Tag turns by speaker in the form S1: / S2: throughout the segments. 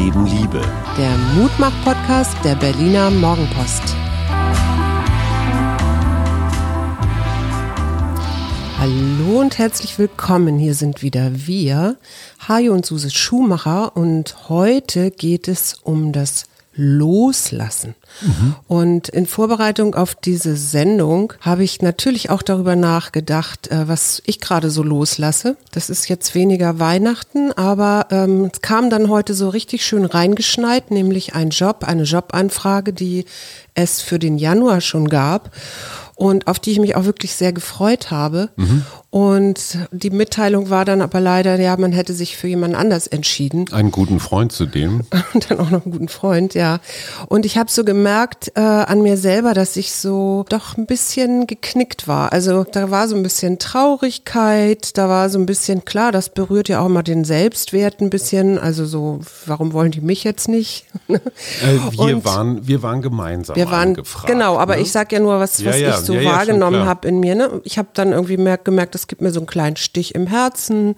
S1: Leben Liebe.
S2: Der Mutmach-Podcast der Berliner Morgenpost. Hallo und herzlich willkommen. Hier sind wieder wir, Hajo und Suse Schumacher. Und heute geht es um das Loslassen. Mhm. Und in Vorbereitung auf diese Sendung habe ich natürlich auch darüber nachgedacht, äh, was ich gerade so loslasse. Das ist jetzt weniger Weihnachten, aber ähm, es kam dann heute so richtig schön reingeschneit, nämlich ein Job, eine Jobanfrage, die es für den Januar schon gab und auf die ich mich auch wirklich sehr gefreut habe. Mhm. Und die Mitteilung war dann aber leider, ja, man hätte sich für jemand anders entschieden.
S1: Einen guten Freund zu dem.
S2: Und dann auch noch einen guten Freund, ja. Und ich habe so gemerkt äh, an mir selber, dass ich so doch ein bisschen geknickt war. Also da war so ein bisschen Traurigkeit, da war so ein bisschen, klar, das berührt ja auch mal den Selbstwert ein bisschen. Also so, warum wollen die mich jetzt nicht?
S1: äh, wir, waren, wir waren gemeinsam
S2: wir waren,
S1: angefragt.
S2: Genau, aber ne? ich sag ja nur, was, was ja, ja, ich so ja, wahrgenommen habe in mir. Ne? Ich habe dann irgendwie gemerkt, es gibt mir so einen kleinen Stich im Herzen,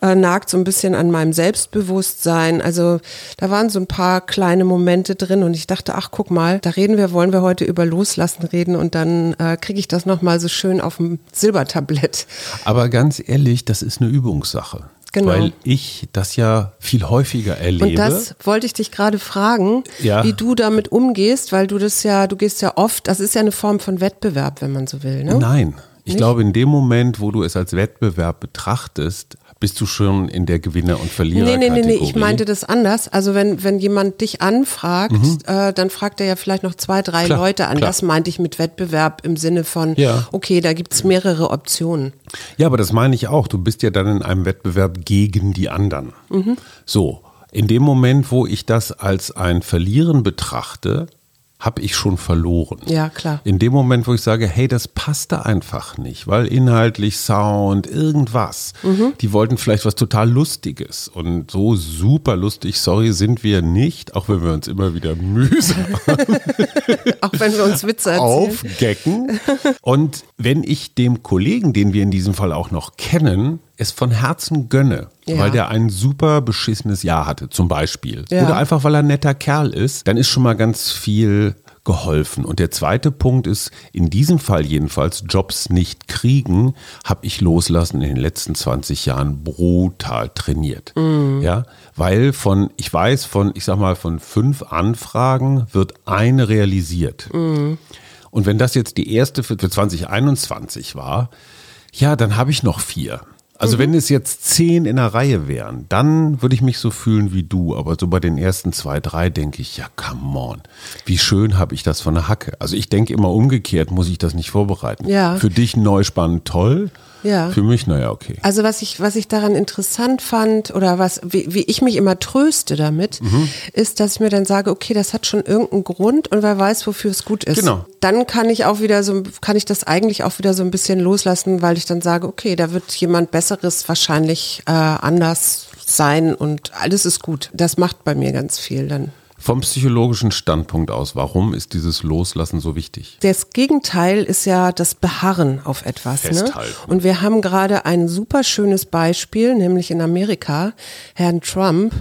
S2: äh, nagt so ein bisschen an meinem Selbstbewusstsein. Also da waren so ein paar kleine Momente drin und ich dachte, ach guck mal, da reden wir, wollen wir heute über Loslassen reden und dann äh, kriege ich das nochmal so schön auf dem Silbertablett.
S1: Aber ganz ehrlich, das ist eine Übungssache. Genau. Weil ich das ja viel häufiger erlebe.
S2: Und das wollte ich dich gerade fragen, ja. wie du damit umgehst, weil du das ja, du gehst ja oft, das ist ja eine Form von Wettbewerb, wenn man so will, ne?
S1: Nein. Ich Nicht? glaube, in dem Moment, wo du es als Wettbewerb betrachtest, bist du schon in der Gewinner- und Verlierer. Nee, nee, nee, nee,
S2: ich meinte das anders. Also wenn, wenn jemand dich anfragt, mhm. äh, dann fragt er ja vielleicht noch zwei, drei klar, Leute an. Klar. Das meinte ich mit Wettbewerb im Sinne von, ja. okay, da gibt es mehrere Optionen.
S1: Ja, aber das meine ich auch. Du bist ja dann in einem Wettbewerb gegen die anderen. Mhm. So, in dem Moment, wo ich das als ein Verlieren betrachte, habe ich schon verloren.
S2: Ja, klar.
S1: In dem Moment, wo ich sage, hey, das passte einfach nicht, weil inhaltlich Sound, irgendwas, mhm. die wollten vielleicht was total Lustiges und so super lustig, sorry, sind wir nicht, auch wenn wir uns immer wieder mühsam
S2: auch wenn wir uns Witze erzählen.
S1: aufgecken. Und wenn ich dem Kollegen, den wir in diesem Fall auch noch kennen, es von Herzen gönne, ja. weil der ein super beschissenes Jahr hatte, zum Beispiel. Ja. Oder einfach, weil er ein netter Kerl ist, dann ist schon mal ganz viel geholfen. Und der zweite Punkt ist, in diesem Fall jedenfalls, Jobs nicht kriegen, habe ich loslassen in den letzten 20 Jahren brutal trainiert. Mhm. Ja, weil von, ich weiß, von, ich sag mal, von fünf Anfragen wird eine realisiert. Mhm. Und wenn das jetzt die erste für 2021 war, ja, dann habe ich noch vier. Also mhm. wenn es jetzt zehn in der Reihe wären, dann würde ich mich so fühlen wie du. Aber so bei den ersten zwei, drei denke ich, ja, come on. Wie schön habe ich das von der Hacke. Also ich denke immer umgekehrt, muss ich das nicht vorbereiten. Ja. Für dich neu spannend, toll. Ja. Für mich, naja, okay.
S2: Also was ich, was ich daran interessant fand oder was, wie, wie ich mich immer tröste damit, mhm. ist, dass ich mir dann sage, okay, das hat schon irgendeinen Grund und wer weiß, wofür es gut ist. Genau. Dann kann ich auch wieder so, kann ich das eigentlich auch wieder so ein bisschen loslassen, weil ich dann sage, okay, da wird jemand Besseres wahrscheinlich äh, anders sein und alles ist gut. Das macht bei mir ganz viel dann.
S1: Vom psychologischen Standpunkt aus, warum ist dieses Loslassen so wichtig?
S2: Das Gegenteil ist ja das Beharren auf etwas. Ne? Und wir haben gerade ein super schönes Beispiel, nämlich in Amerika, Herrn Trump,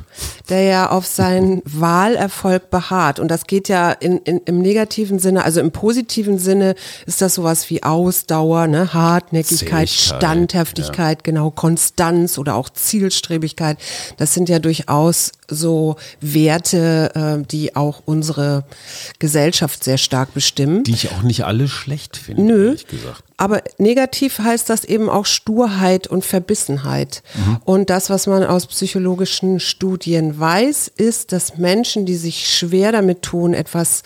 S2: der ja auf seinen Wahlerfolg beharrt. Und das geht ja in, in, im negativen Sinne, also im positiven Sinne ist das sowas wie Ausdauer, ne? Hartnäckigkeit, Zähigkeit, Standhaftigkeit, ja. genau, Konstanz oder auch Zielstrebigkeit. Das sind ja durchaus so Werte, äh, die auch unsere Gesellschaft sehr stark bestimmen.
S1: Die ich auch nicht alle schlecht finde, Nö, ehrlich gesagt.
S2: Aber negativ heißt das eben auch Sturheit und Verbissenheit. Mhm. Und das, was man aus psychologischen Studien weiß, ist, dass Menschen, die sich schwer damit tun, etwas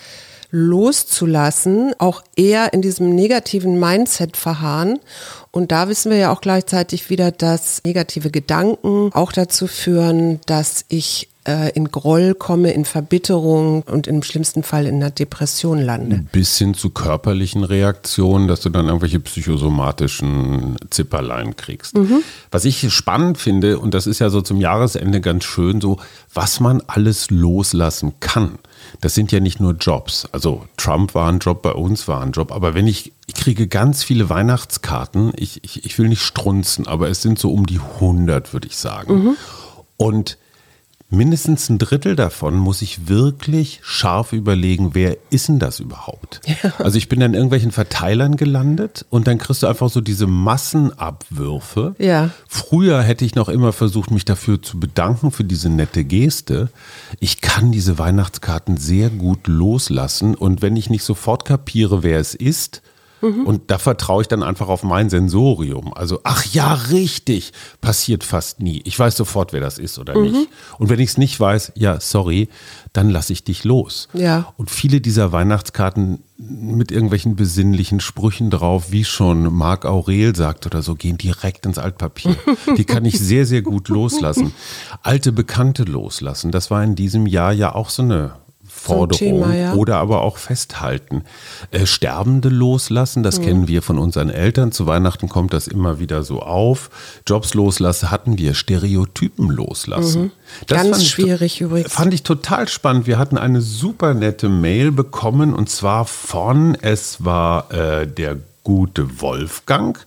S2: loszulassen, auch eher in diesem negativen Mindset verharren. Und da wissen wir ja auch gleichzeitig wieder, dass negative Gedanken auch dazu führen, dass ich äh, in Groll komme, in Verbitterung und im schlimmsten Fall in einer Depression lande.
S1: Bis hin zu körperlichen Reaktionen, dass du dann irgendwelche psychosomatischen Zipperlein kriegst. Mhm. Was ich spannend finde, und das ist ja so zum Jahresende ganz schön, so was man alles loslassen kann. Das sind ja nicht nur Jobs. Also Trump war ein Job, bei uns war ein Job. Aber wenn ich, ich kriege ganz viele Weihnachtskarten, ich, ich, ich will nicht strunzen, aber es sind so um die 100, würde ich sagen. Mhm. Und mindestens ein Drittel davon muss ich wirklich scharf überlegen, wer ist denn das überhaupt? Ja. Also ich bin dann in irgendwelchen Verteilern gelandet und dann kriegst du einfach so diese Massenabwürfe.
S2: Ja.
S1: Früher hätte ich noch immer versucht, mich dafür zu bedanken für diese nette Geste. Ich kann diese Weihnachtskarten sehr gut loslassen und wenn ich nicht sofort kapiere, wer es ist, Mhm. Und da vertraue ich dann einfach auf mein Sensorium. Also, ach ja, richtig, passiert fast nie. Ich weiß sofort, wer das ist oder mhm. nicht. Und wenn ich es nicht weiß, ja, sorry, dann lasse ich dich los.
S2: Ja.
S1: Und viele dieser Weihnachtskarten mit irgendwelchen besinnlichen Sprüchen drauf, wie schon Marc Aurel sagt oder so, gehen direkt ins Altpapier. Die kann ich sehr, sehr gut loslassen. Alte Bekannte loslassen. Das war in diesem Jahr ja auch so eine Forderung Thema, ja. oder aber auch festhalten. Äh, Sterbende loslassen, das mhm. kennen wir von unseren Eltern. Zu Weihnachten kommt das immer wieder so auf. Jobs loslassen hatten wir, Stereotypen loslassen. Mhm.
S2: Ganz schwierig übrigens.
S1: Fand ich total spannend. Wir hatten eine super nette Mail bekommen und zwar von, es war äh, der gute Wolfgang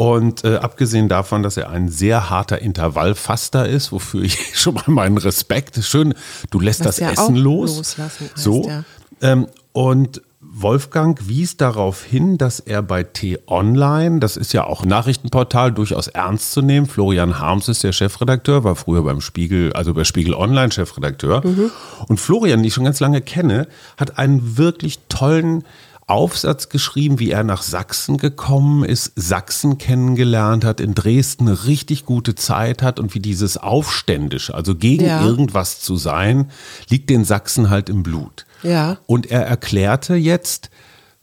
S1: und äh, abgesehen davon, dass er ein sehr harter Intervallfaster ist, wofür ich schon mal meinen Respekt, schön, du lässt Was das Essen los. Loslassen heißt, so. Ja. Ähm, und Wolfgang wies darauf hin, dass er bei T-Online, das ist ja auch ein Nachrichtenportal, durchaus ernst zu nehmen. Florian Harms ist der Chefredakteur, war früher beim Spiegel, also bei Spiegel Online Chefredakteur. Mhm. Und Florian, den ich schon ganz lange kenne, hat einen wirklich tollen Aufsatz geschrieben, wie er nach Sachsen gekommen ist, Sachsen kennengelernt hat, in Dresden eine richtig gute Zeit hat und wie dieses Aufständische, also gegen ja. irgendwas zu sein, liegt den Sachsen halt im Blut.
S2: Ja.
S1: Und er erklärte jetzt,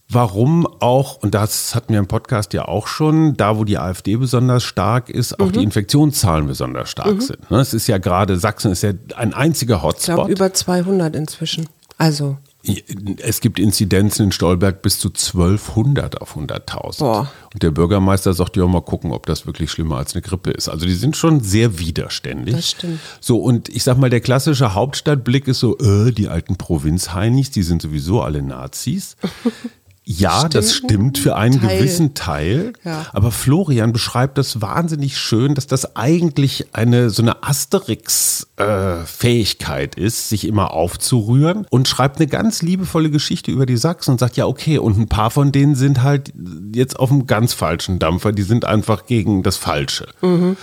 S1: warum auch, und das hatten wir im Podcast ja auch schon, da wo die AfD besonders stark ist, auch mhm. die Infektionszahlen besonders stark mhm. sind. Ne? Es ist ja gerade, Sachsen ist ja ein einziger Hotspot. Ich
S2: glaube über 200 inzwischen. Also
S1: es gibt Inzidenzen in Stolberg bis zu 1200 auf 100.000. Und der Bürgermeister sagt ja mal gucken, ob das wirklich schlimmer als eine Grippe ist. Also die sind schon sehr widerständig.
S2: Das stimmt.
S1: So, und ich sag mal, der klassische Hauptstadtblick ist so, äh, die alten Provinzheinis, die sind sowieso alle Nazis. Ja, stimmt. das stimmt für einen Teil. gewissen Teil. Ja. Aber Florian beschreibt das wahnsinnig schön, dass das eigentlich eine so eine Asterix-Fähigkeit äh, ist, sich immer aufzurühren und schreibt eine ganz liebevolle Geschichte über die Sachsen und sagt, ja, okay, und ein paar von denen sind halt jetzt auf einem ganz falschen Dampfer, die sind einfach gegen das Falsche. Mhm.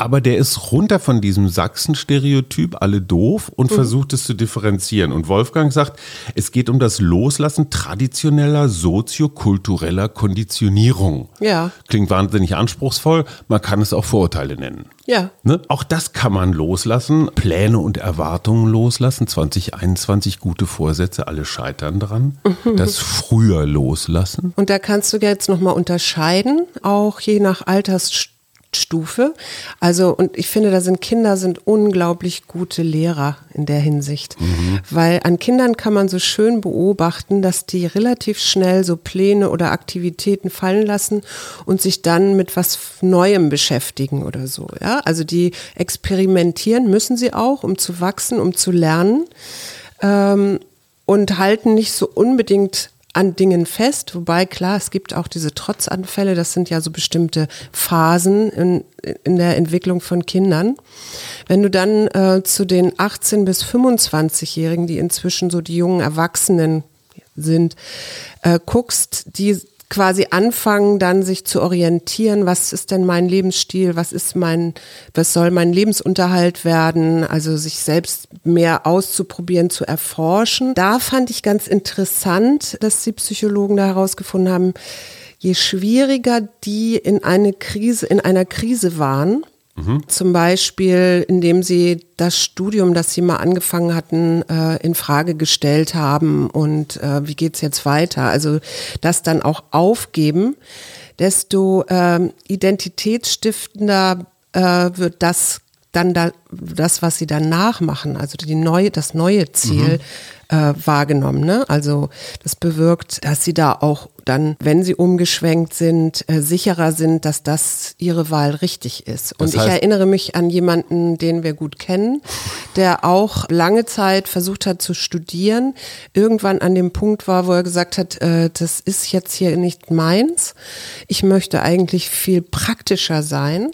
S1: Aber der ist runter von diesem Sachsen-Stereotyp, alle doof, und mhm. versucht es zu differenzieren. Und Wolfgang sagt, es geht um das Loslassen traditioneller soziokultureller Konditionierung.
S2: Ja.
S1: Klingt wahnsinnig anspruchsvoll, man kann es auch Vorurteile nennen.
S2: Ja.
S1: Ne? Auch das kann man loslassen, Pläne und Erwartungen loslassen. 2021 gute Vorsätze, alle scheitern dran. Mhm. Das früher loslassen.
S2: Und da kannst du jetzt nochmal unterscheiden, auch je nach Altersstufe Stufe. Also, und ich finde, da sind Kinder sind unglaublich gute Lehrer in der Hinsicht. Mhm. Weil an Kindern kann man so schön beobachten, dass die relativ schnell so Pläne oder Aktivitäten fallen lassen und sich dann mit was Neuem beschäftigen oder so. Ja, also die experimentieren müssen sie auch, um zu wachsen, um zu lernen. Ähm, und halten nicht so unbedingt an Dingen fest, wobei klar, es gibt auch diese Trotzanfälle, das sind ja so bestimmte Phasen in, in der Entwicklung von Kindern. Wenn du dann äh, zu den 18 bis 25-Jährigen, die inzwischen so die jungen Erwachsenen sind, äh, guckst, die quasi anfangen, dann sich zu orientieren, was ist denn mein Lebensstil, was ist mein, was soll mein Lebensunterhalt werden, also sich selbst mehr auszuprobieren, zu erforschen. Da fand ich ganz interessant, dass die Psychologen da herausgefunden haben, je schwieriger die in eine Krise, in einer Krise waren, Mhm. Zum Beispiel, indem sie das Studium, das sie mal angefangen hatten, äh, in Frage gestellt haben und äh, wie geht's jetzt weiter? Also das dann auch aufgeben, desto äh, identitätsstiftender wird das dann da, das, was sie danach machen, also die neue, das neue Ziel mhm. äh, wahrgenommen. Ne? Also das bewirkt, dass sie da auch dann, wenn sie umgeschwenkt sind, äh, sicherer sind, dass das ihre Wahl richtig ist. Und ich erinnere mich an jemanden, den wir gut kennen, der auch lange Zeit versucht hat zu studieren, irgendwann an dem Punkt war, wo er gesagt hat, äh, das ist jetzt hier nicht meins. Ich möchte eigentlich viel praktischer sein.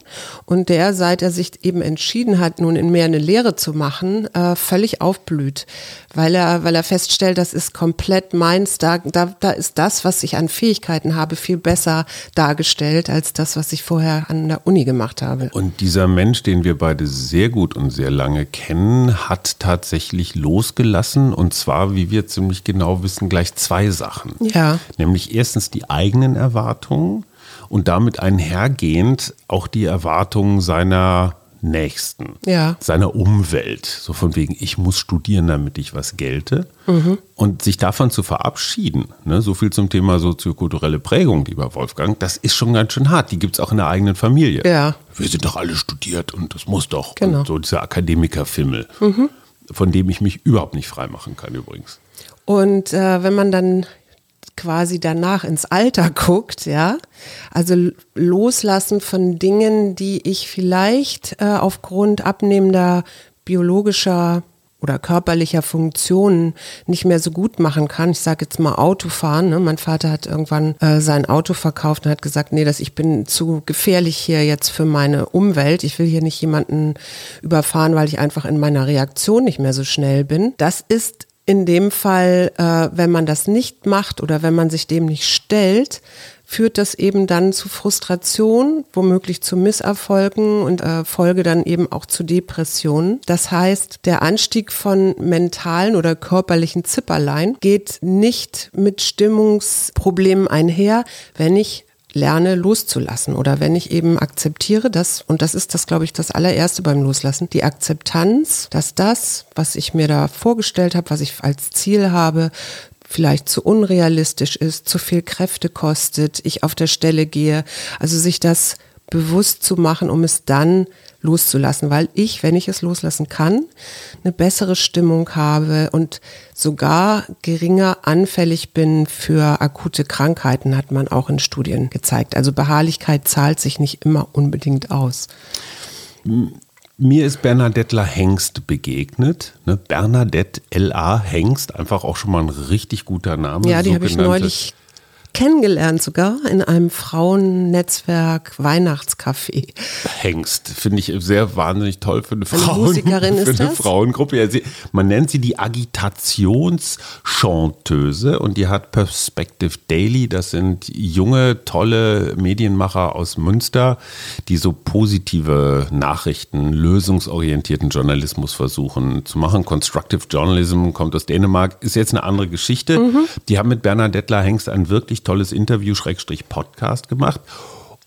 S2: Und der, seit er sich eben entschieden hat, nun in mehr eine Lehre zu machen, äh, völlig aufblüht, weil er, weil er feststellt, das ist komplett meins, da, da, da ist das, was ich an Fähigkeiten habe, viel besser dargestellt als das, was ich vorher an der Uni gemacht habe.
S1: Und dieser Mensch, den wir beide sehr gut und sehr lange kennen, hat tatsächlich losgelassen und zwar, wie wir ziemlich genau wissen, gleich zwei Sachen.
S2: Ja.
S1: Nämlich erstens die eigenen Erwartungen und damit einhergehend auch die Erwartungen seiner Nächsten,
S2: ja.
S1: seiner Umwelt. So von wegen, ich muss studieren, damit ich was gelte. Mhm. Und sich davon zu verabschieden, ne, so viel zum Thema soziokulturelle Prägung, lieber Wolfgang, das ist schon ganz schön hart. Die gibt es auch in der eigenen Familie.
S2: Ja.
S1: Wir sind doch alle studiert und das muss doch.
S2: Genau.
S1: Und so dieser Akademikerfimmel, mhm. von dem ich mich überhaupt nicht freimachen kann übrigens.
S2: Und äh, wenn man dann quasi danach ins Alter guckt, ja. Also loslassen von Dingen, die ich vielleicht äh, aufgrund abnehmender biologischer oder körperlicher Funktionen nicht mehr so gut machen kann. Ich sage jetzt mal Autofahren. Ne? Mein Vater hat irgendwann äh, sein Auto verkauft und hat gesagt, nee, das, ich bin zu gefährlich hier jetzt für meine Umwelt. Ich will hier nicht jemanden überfahren, weil ich einfach in meiner Reaktion nicht mehr so schnell bin. Das ist in dem Fall, äh, wenn man das nicht macht oder wenn man sich dem nicht stellt, führt das eben dann zu Frustration, womöglich zu Misserfolgen und äh, Folge dann eben auch zu Depressionen. Das heißt, der Anstieg von mentalen oder körperlichen Zipperlein geht nicht mit Stimmungsproblemen einher, wenn ich lerne loszulassen. Oder wenn ich eben akzeptiere das, und das ist das, glaube ich, das allererste beim Loslassen, die Akzeptanz, dass das, was ich mir da vorgestellt habe, was ich als Ziel habe, vielleicht zu unrealistisch ist, zu viel Kräfte kostet, ich auf der Stelle gehe, also sich das bewusst zu machen, um es dann loszulassen, weil ich, wenn ich es loslassen kann, eine bessere Stimmung habe und sogar geringer anfällig bin für akute Krankheiten, hat man auch in Studien gezeigt. Also Beharrlichkeit zahlt sich nicht immer unbedingt aus.
S1: Mir ist Bernadettler Hengst begegnet. Ne? Bernadette L.A. Hengst, einfach auch schon mal ein richtig guter Name.
S2: Ja, die habe ich neulich kennengelernt, sogar in einem Frauennetzwerk Weihnachtscafé.
S1: Hengst, finde ich sehr wahnsinnig toll für eine,
S2: eine
S1: Frauen,
S2: Musikerin
S1: für
S2: ist
S1: eine
S2: das?
S1: Frauengruppe. Ja, sie, man nennt sie die Agitationschanteuse und die hat Perspective Daily. Das sind junge, tolle Medienmacher aus Münster, die so positive Nachrichten, lösungsorientierten Journalismus versuchen zu machen. Constructive Journalism kommt aus Dänemark, ist jetzt eine andere Geschichte. Mhm. Die haben mit Bernadette Hengst einen wirklich tolles Interview, Schrägstrich Podcast gemacht.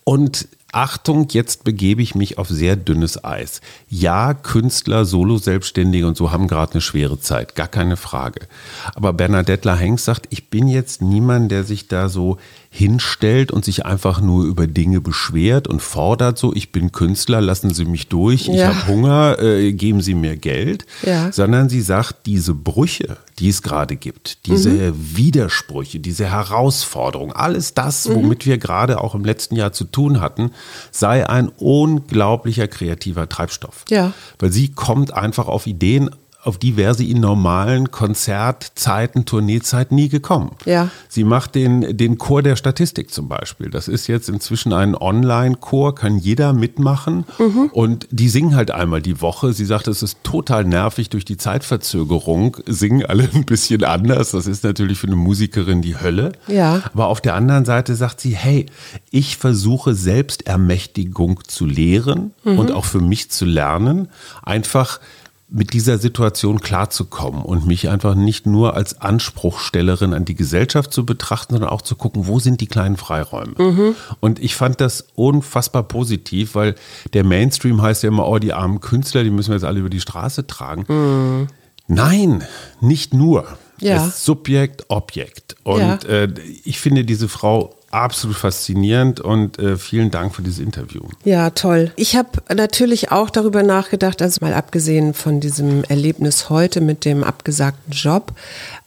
S1: Und Achtung, jetzt begebe ich mich auf sehr dünnes Eis. Ja, Künstler, Solo-Selbstständige und so haben gerade eine schwere Zeit, gar keine Frage. Aber Bernadette Hengst sagt, ich bin jetzt niemand, der sich da so hinstellt und sich einfach nur über Dinge beschwert und fordert so, ich bin Künstler, lassen Sie mich durch, ich
S2: Ja.
S1: habe Hunger, äh, geben Sie mir Geld,
S2: Ja.
S1: sondern sie sagt, diese Brüche, die es gerade gibt, diese
S2: Mhm.
S1: Widersprüche, diese Herausforderung, alles das,
S2: Mhm.
S1: womit wir gerade auch im letzten Jahr zu tun hatten, sei ein unglaublicher kreativer Treibstoff.
S2: Ja.
S1: Weil sie kommt einfach auf Ideen, auf die wäre sie in normalen Konzertzeiten, Tourneezeiten nie gekommen.
S2: Ja.
S1: Sie macht den, den Chor der Statistik zum Beispiel. Das ist jetzt inzwischen ein Online-Chor, kann jeder mitmachen. Und die singen halt einmal die Woche. Sie sagt, es ist total nervig durch die Zeitverzögerung, singen alle ein bisschen anders. Das ist natürlich für eine Musikerin die Hölle.
S2: Ja.
S1: Aber auf der anderen Seite sagt sie, hey, ich versuche Selbstermächtigung zu lehren und auch für mich zu lernen, einfach mit dieser Situation klarzukommen und mich einfach nicht nur als Anspruchstellerin an die Gesellschaft zu betrachten, sondern auch zu gucken, wo sind die kleinen Freiräume. Und ich fand das unfassbar positiv, weil der Mainstream heißt ja immer, oh, die armen Künstler, die müssen wir jetzt alle über die Straße tragen. Nein, nicht nur.
S2: Ja.
S1: Ist Subjekt, Objekt. Und
S2: Ja.
S1: äh, ich finde diese Frau absolut faszinierend und äh, vielen Dank für dieses Interview.
S2: Ja, toll. Ich habe natürlich auch darüber nachgedacht, also mal abgesehen von diesem Erlebnis heute mit dem abgesagten Job,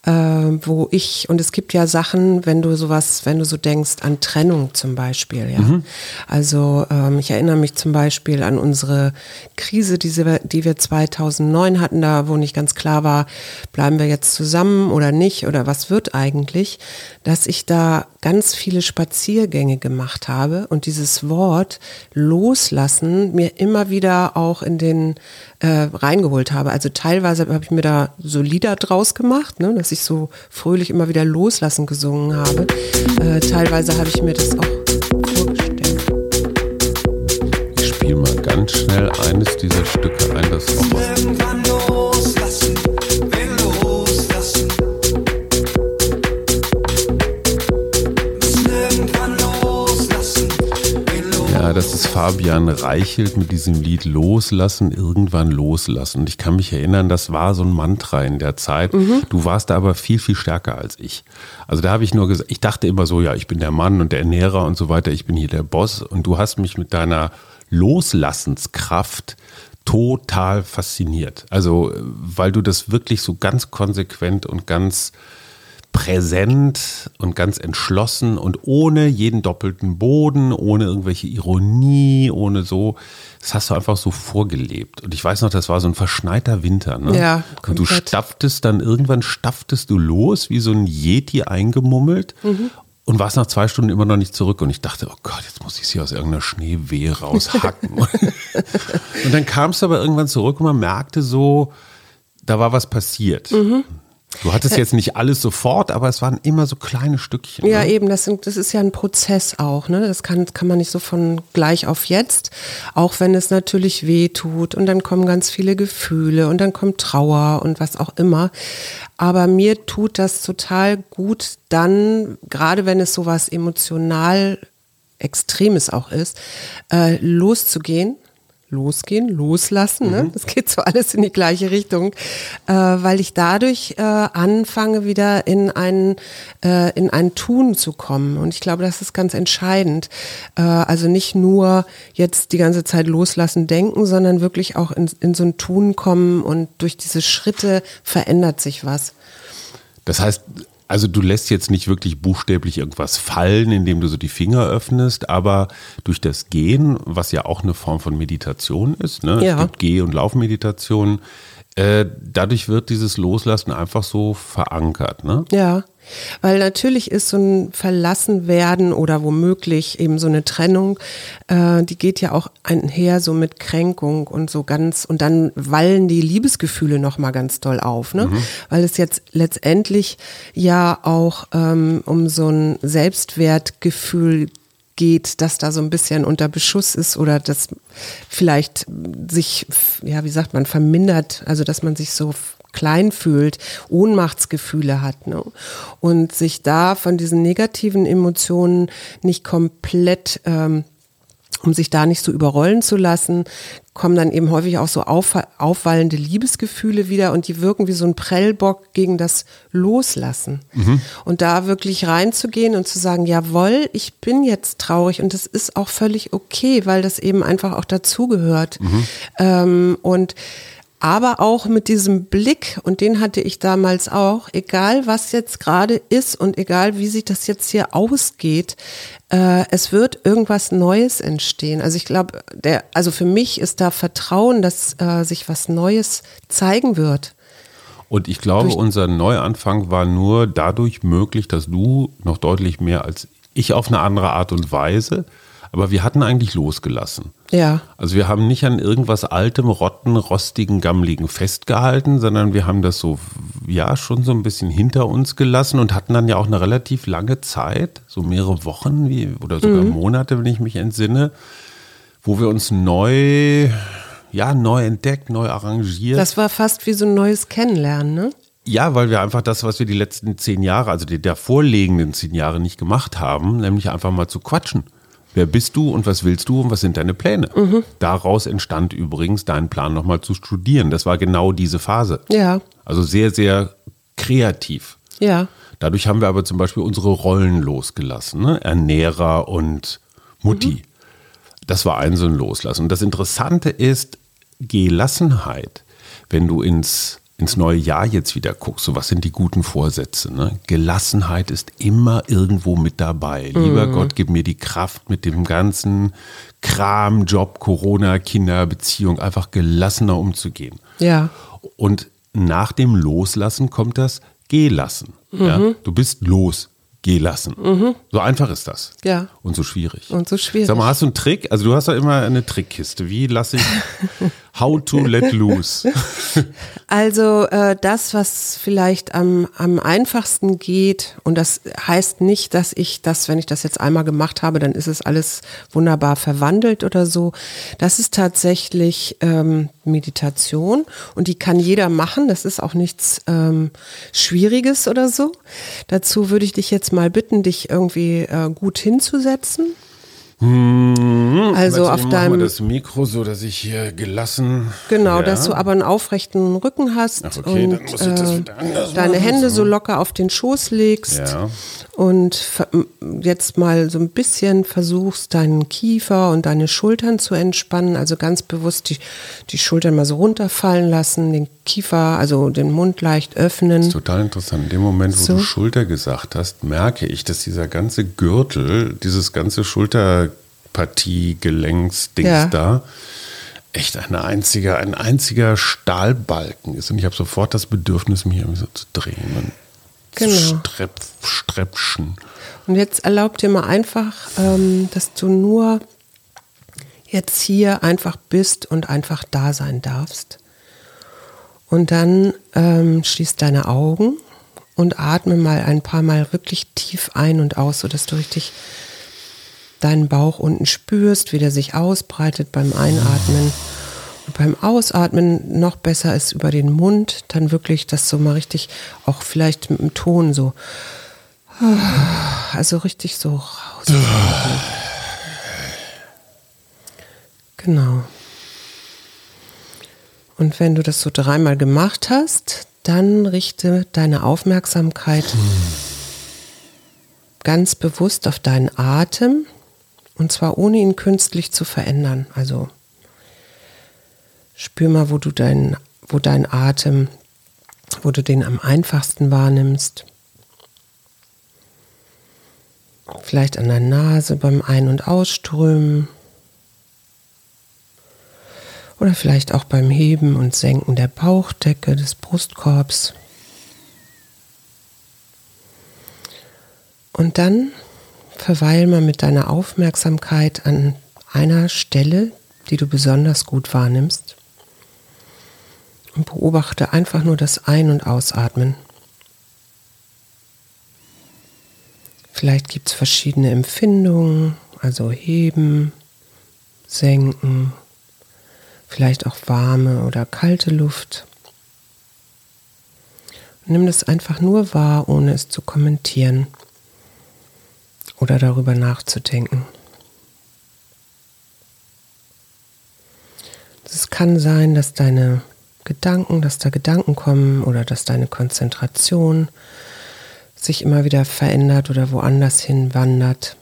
S2: äh, wo ich, und es gibt ja Sachen, wenn du sowas, wenn du so denkst an Trennung zum Beispiel, ja. Also ähm, ich erinnere mich zum Beispiel an unsere Krise, diese, die wir 2009 hatten, da wo nicht ganz klar war, bleiben wir jetzt zusammen oder nicht oder was wird eigentlich, dass ich da ganz viele Spaziergänge gemacht habe und dieses Wort loslassen mir immer wieder auch in den äh, reingeholt habe. Also teilweise habe ich mir da so Lieder draus gemacht, ne, dass ich so fröhlich immer wieder loslassen gesungen habe. Äh, teilweise habe ich mir das auch vorgestellt.
S1: Ich spiele mal ganz schnell eines dieser Stücke ein, das auch. Ja, das ist Fabian Reichelt mit diesem Lied Loslassen, irgendwann loslassen. Und ich kann mich erinnern, das war so ein Mantra in der Zeit. Mhm. Du warst da aber viel, viel stärker als ich. Also da habe ich nur gesagt, ich dachte immer so, ja, ich bin der Mann und der Ernährer und so weiter, ich bin hier der Boss. Und du hast mich mit deiner Loslassenskraft total fasziniert. Also, weil du das wirklich so ganz konsequent und ganz präsent und ganz entschlossen und ohne jeden doppelten Boden, ohne irgendwelche Ironie, ohne so. Das hast du einfach so vorgelebt. Und ich weiß noch, das war so ein verschneiter Winter. Ne?
S2: Ja.
S1: Und du stafftest dann, irgendwann stafftest du los, wie so ein Yeti eingemummelt. Mhm. Und warst nach zwei Stunden immer noch nicht zurück. Und ich dachte, oh Gott, jetzt muss ich sie aus irgendeiner Schneewehe raushacken. und dann kam es aber irgendwann zurück und man merkte so, da war was passiert. Mhm. Du hattest jetzt nicht alles sofort, aber es waren immer so kleine Stückchen.
S2: Ja, ne? eben, das, sind, das ist ja ein Prozess auch. Ne? Das kann, kann man nicht so von gleich auf jetzt, auch wenn es natürlich weh tut und dann kommen ganz viele Gefühle und dann kommt Trauer und was auch immer. Aber mir tut das total gut dann, gerade wenn es sowas emotional Extremes auch ist, äh, loszugehen losgehen, loslassen. Ne? Mhm. Das geht so alles in die gleiche Richtung, äh, weil ich dadurch äh, anfange, wieder in ein, äh, in ein Tun zu kommen. Und ich glaube, das ist ganz entscheidend. Äh, also nicht nur jetzt die ganze Zeit loslassen, denken, sondern wirklich auch in, in so ein Tun kommen und durch diese Schritte verändert sich was.
S1: Das heißt, also du lässt jetzt nicht wirklich buchstäblich irgendwas fallen, indem du so die Finger öffnest, aber durch das Gehen, was ja auch eine Form von Meditation ist, ne? Ja. es gibt Geh- und Laufmeditation, äh, dadurch wird dieses Loslassen einfach so verankert. Ne?
S2: Ja. Weil natürlich ist so ein Verlassenwerden oder womöglich eben so eine Trennung, äh, die geht ja auch einher so mit Kränkung und so ganz, und dann wallen die Liebesgefühle nochmal ganz doll auf, ne? Mhm. Weil es jetzt letztendlich ja auch ähm, um so ein Selbstwertgefühl geht, dass da so ein bisschen unter Beschuss ist oder dass vielleicht sich, ja, wie sagt man, vermindert, also dass man sich so klein fühlt, Ohnmachtsgefühle hat ne? und sich da von diesen negativen Emotionen nicht komplett ähm, um sich da nicht so überrollen zu lassen, kommen dann eben häufig auch so auf, aufwallende Liebesgefühle wieder und die wirken wie so ein Prellbock gegen das Loslassen. Mhm. Und da wirklich reinzugehen und zu sagen, jawohl, ich bin jetzt traurig und das ist auch völlig okay, weil das eben einfach auch dazugehört. Mhm. Ähm, und aber auch mit diesem Blick, und den hatte ich damals auch, egal was jetzt gerade ist und egal wie sich das jetzt hier ausgeht, äh, es wird irgendwas Neues entstehen. Also ich glaube, der, also für mich ist da Vertrauen, dass äh, sich was Neues zeigen wird.
S1: Und ich glaube, Durch unser Neuanfang war nur dadurch möglich, dass du noch deutlich mehr als ich auf eine andere Art und Weise aber wir hatten eigentlich losgelassen.
S2: Ja.
S1: Also wir haben nicht an irgendwas altem, rotten, rostigen, gammligen festgehalten, sondern wir haben das so, ja, schon so ein bisschen hinter uns gelassen und hatten dann ja auch eine relativ lange Zeit, so mehrere Wochen wie, oder sogar mhm. Monate, wenn ich mich entsinne, wo wir uns neu, ja, neu entdeckt, neu arrangiert.
S2: Das war fast wie so ein neues Kennenlernen, ne?
S1: Ja, weil wir einfach das, was wir die letzten zehn Jahre, also die davorliegenden zehn Jahre nicht gemacht haben, nämlich einfach mal zu quatschen. Wer bist du und was willst du und was sind deine Pläne? Mhm. Daraus entstand übrigens dein Plan nochmal zu studieren. Das war genau diese Phase.
S2: Ja.
S1: Also sehr, sehr kreativ.
S2: Ja.
S1: Dadurch haben wir aber zum Beispiel unsere Rollen losgelassen. Ne? Ernährer und Mutti. Mhm. Das war ein so ein Loslassen. Und das Interessante ist Gelassenheit. Wenn du ins ins neue Jahr jetzt wieder guckst, so was sind die guten Vorsätze? Ne? Gelassenheit ist immer irgendwo mit dabei. Mhm. Lieber Gott, gib mir die Kraft mit dem ganzen Kram, Job, Corona, Kinder, Beziehung, einfach gelassener umzugehen.
S2: Ja.
S1: Und nach dem Loslassen kommt das Gelassen. Mhm. Ja? Du bist los gelassen. Mhm. So einfach ist das.
S2: Ja.
S1: Und so schwierig.
S2: Und so schwierig.
S1: Sag mal, hast du einen Trick? Also du hast ja immer eine Trickkiste. Wie lasse ich How to let loose.
S2: Also äh, das, was vielleicht am, am einfachsten geht, und das heißt nicht, dass ich das, wenn ich das jetzt einmal gemacht habe, dann ist es alles wunderbar verwandelt oder so. Das ist tatsächlich ähm, Meditation und die kann jeder machen. Das ist auch nichts ähm, Schwieriges oder so. Dazu würde ich dich jetzt mal bitten, dich irgendwie äh, gut hinzusetzen.
S1: Hm,
S2: Also auf deinem-
S1: das Mikro so, dass ich hier gelassen.
S2: Genau,
S1: ja.
S2: dass du aber einen aufrechten Rücken hast
S1: Ach, okay, dann
S2: und
S1: muss ich das
S2: äh, deine
S1: machen,
S2: Hände
S1: so.
S2: locker auf den Schoß legst
S1: Ja.
S2: und jetzt mal so ein bisschen versuchst, deinen Kiefer und deine Schultern zu entspannen. Also ganz bewusst die, die Schultern mal so runterfallen lassen, den Kiefer, also den Mund leicht öffnen.
S1: Total interessant. In dem Moment, wo
S2: So.
S1: du Schulter gesagt hast, merke ich, dass dieser ganze Gürtel, dieses ganze Schulterpartie, Gelenksdings
S2: Ja.
S1: da, echt eine einziger, ein einziger Stahlbalken ist. Und ich habe sofort das Bedürfnis, mich irgendwie so zu drehen und
S2: Genau.
S1: zu strepp, streppschen.
S2: Und jetzt erlaub dir mal einfach, ähm, dass du nur jetzt hier einfach bist und einfach da sein darfst. Und dann ähm, schließ deine Augen und atme mal ein paar Mal wirklich tief ein und aus, sodass du richtig deinen Bauch unten spürst, wie der sich ausbreitet beim Einatmen. Und beim Ausatmen noch besser ist über den Mund, dann wirklich das so mal richtig, auch vielleicht mit dem Ton so, also richtig so raus. Genau. Und wenn du das so dreimal gemacht hast, dann richte deine Aufmerksamkeit ganz bewusst auf deinen Atem und zwar ohne ihn künstlich zu verändern. Also spür mal, wo du deinen, wo dein Atem, wo du den am einfachsten wahrnimmst. Vielleicht an der Nase beim Ein- und Ausströmen. Oder vielleicht auch beim Heben und Senken der Bauchdecke des Brustkorbs. Und dann verweil mal mit deiner Aufmerksamkeit an einer Stelle, die du besonders gut wahrnimmst. Und beobachte einfach nur das Ein- und Ausatmen. Vielleicht gibt es verschiedene Empfindungen, also heben, senken, vielleicht auch warme oder kalte Luft. Nimm das einfach nur wahr, ohne es zu kommentieren oder darüber nachzudenken. Es kann sein, dass deine Gedanken, dass da Gedanken kommen oder dass deine Konzentration sich immer wieder verändert oder woanders hin wandert.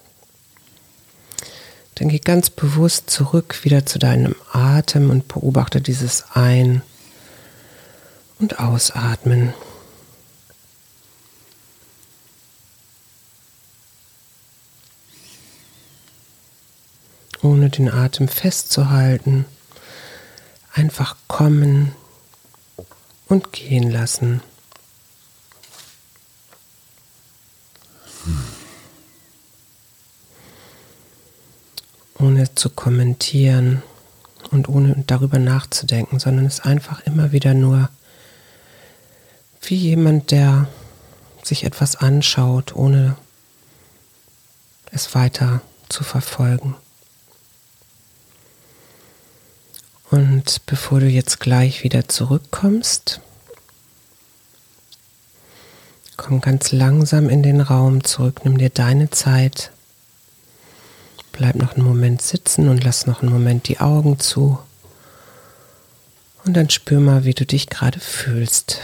S2: Dann geh ganz bewusst zurück wieder zu deinem Atem und beobachte dieses Ein- und Ausatmen. Ohne den Atem festzuhalten, einfach kommen und gehen lassen. ohne zu kommentieren und ohne darüber nachzudenken, sondern es einfach immer wieder nur wie jemand, der sich etwas anschaut, ohne es weiter zu verfolgen. Und bevor du jetzt gleich wieder zurückkommst, komm ganz langsam in den Raum zurück, nimm dir deine Zeit. Bleib noch einen Moment sitzen und lass noch einen Moment die Augen zu. Und dann spür mal, wie du dich gerade fühlst.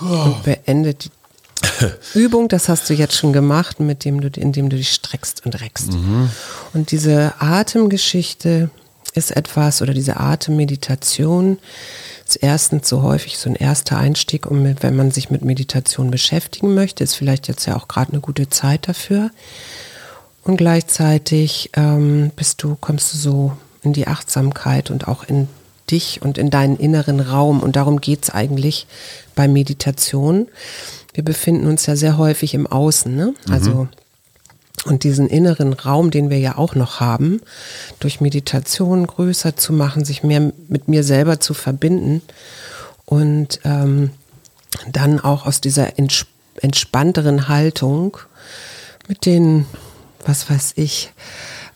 S2: Und beende die Übung, das hast du jetzt schon gemacht, mit dem du, indem du dich streckst und reckst. Und diese Atemgeschichte ist etwas, oder diese Atemmeditation ist erstens so häufig so ein erster Einstieg, um, wenn man sich mit Meditation beschäftigen möchte, ist vielleicht jetzt ja auch gerade eine gute Zeit dafür. Und gleichzeitig ähm, bist du, kommst du so in die Achtsamkeit und auch in dich und in deinen inneren Raum. Und darum geht's eigentlich bei Meditation. Wir befinden uns ja sehr häufig im Außen, ne? Also und diesen inneren Raum, den wir ja auch noch haben, durch Meditation größer zu machen, sich mehr mit mir selber zu verbinden und ähm, dann auch aus dieser ents entspannteren Haltung mit den, was weiß ich,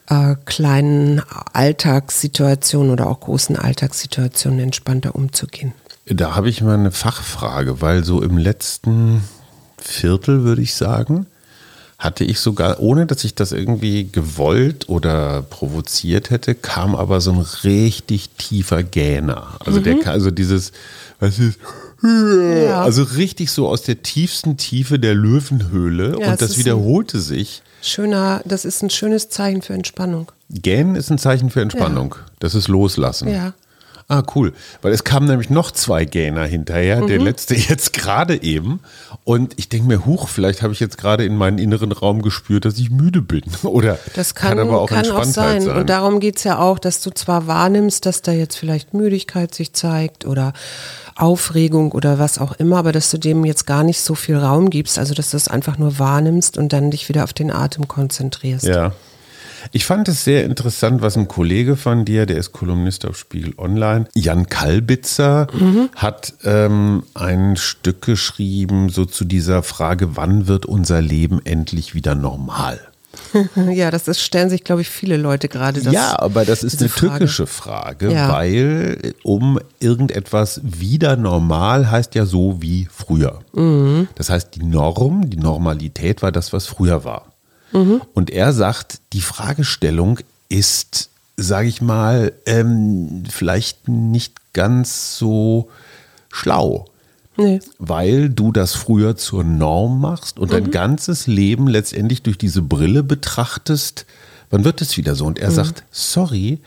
S2: äh, kleinen Alltagssituationen oder auch großen Alltagssituationen entspannter umzugehen.
S1: Da habe ich mal eine Fachfrage, weil so im letzten Viertel würde ich sagen, hatte ich sogar, ohne dass ich das irgendwie gewollt oder provoziert hätte, kam aber so ein richtig tiefer Gähner. Also mhm. der, also dieses, was ist, ja. also richtig so aus der tiefsten Tiefe der Löwenhöhle ja, und das wiederholte sich.
S2: Schöner, das ist ein schönes Zeichen für Entspannung.
S1: Gähnen ist ein Zeichen für Entspannung. Ja. Das ist Loslassen.
S2: Ja.
S1: Ah, cool. Weil es kamen nämlich noch zwei Gähner hinterher, mhm. der letzte jetzt gerade eben. Und ich denke mir, huch, vielleicht habe ich jetzt gerade in meinen inneren Raum gespürt, dass ich müde bin. Oder
S2: das kann, kann aber auch kann auch sein. sein. Und darum geht es ja auch, dass du zwar wahrnimmst, dass da jetzt vielleicht Müdigkeit sich zeigt oder Aufregung oder was auch immer, aber dass du dem jetzt gar nicht so viel Raum gibst, also dass du es einfach nur wahrnimmst und dann dich wieder auf den Atem konzentrierst.
S1: Ja. Ich fand es sehr interessant, was ein Kollege von dir, der ist Kolumnist auf Spiegel Online, Jan Kalbitzer, mhm. hat ähm, ein Stück geschrieben, so zu dieser Frage, wann wird unser Leben endlich wieder normal?
S2: ja, das ist, stellen sich, glaube ich, viele Leute gerade. Das,
S1: ja, aber das ist eine Frage. tückische Frage, ja. weil um irgendetwas wieder normal heißt ja so wie früher. Mhm. Das heißt, die Norm, die Normalität war das, was früher war. Mhm. Und er sagt, die Fragestellung ist, sage ich mal, ähm, vielleicht nicht ganz so schlau. Nee. Weil du das früher zur Norm machst und mhm. dein ganzes Leben letztendlich durch diese Brille betrachtest, wann wird es wieder so? Und er mhm. sagt, sorry,